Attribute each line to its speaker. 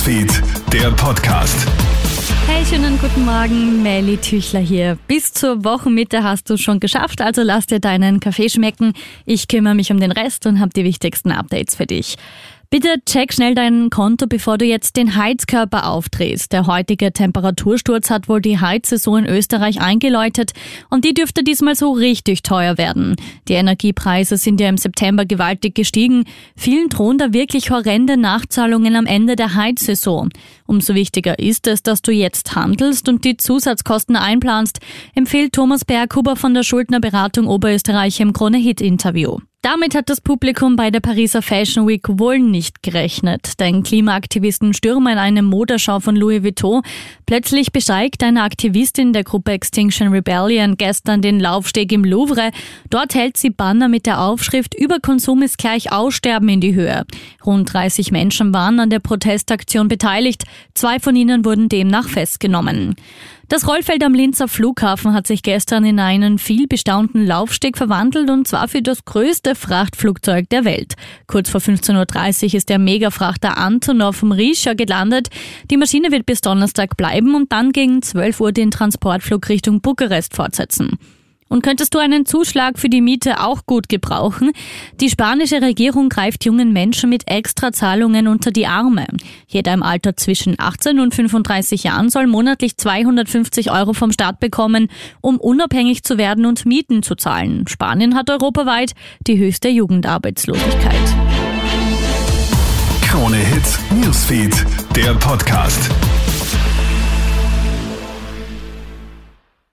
Speaker 1: Newsfeed, der Podcast.
Speaker 2: Hey, schönen guten Morgen, Melly Tüchler hier. Bis zur Wochenmitte hast du schon geschafft, also lass dir deinen Kaffee schmecken. Ich kümmere mich um den Rest und habe die wichtigsten Updates für dich. Bitte check schnell dein Konto, bevor du jetzt den Heizkörper aufdrehst. Der heutige Temperatursturz hat wohl die Heizsaison in Österreich eingeläutet und die dürfte diesmal so richtig teuer werden. Die Energiepreise sind ja im September gewaltig gestiegen. Vielen drohen da wirklich horrende Nachzahlungen am Ende der Heizsaison. Umso wichtiger ist es, dass du jetzt handelst und die Zusatzkosten einplanst, empfiehlt Thomas Berghuber von der Schuldnerberatung Oberösterreich im Krone-Hit-Interview. Damit hat das Publikum bei der Pariser Fashion Week wohl nicht gerechnet, denn Klimaaktivisten stürmen eine Modeschau von Louis Vuitton. Plötzlich besteigt eine Aktivistin der Gruppe Extinction Rebellion gestern den Laufsteg im Louvre. Dort hält sie Banner mit der Aufschrift Über Konsum ist gleich Aussterben in die Höhe. Rund 30 Menschen waren an der Protestaktion beteiligt. Zwei von ihnen wurden demnach festgenommen. Das Rollfeld am Linzer Flughafen hat sich gestern in einen viel bestaunten Laufsteg verwandelt und zwar für das größte Frachtflugzeug der Welt. Kurz vor 15.30 Uhr ist der Megafrachter Antonov vom Rischer gelandet. Die Maschine wird bis Donnerstag bleiben und dann gegen 12 Uhr den Transportflug Richtung Bukarest fortsetzen. Und könntest du einen Zuschlag für die Miete auch gut gebrauchen? Die spanische Regierung greift jungen Menschen mit Extrazahlungen unter die Arme. Jeder im Alter zwischen 18 und 35 Jahren soll monatlich 250 Euro vom Staat bekommen, um unabhängig zu werden und Mieten zu zahlen. Spanien hat europaweit die höchste Jugendarbeitslosigkeit.
Speaker 1: Krone Hits, Newsfeed, der Podcast.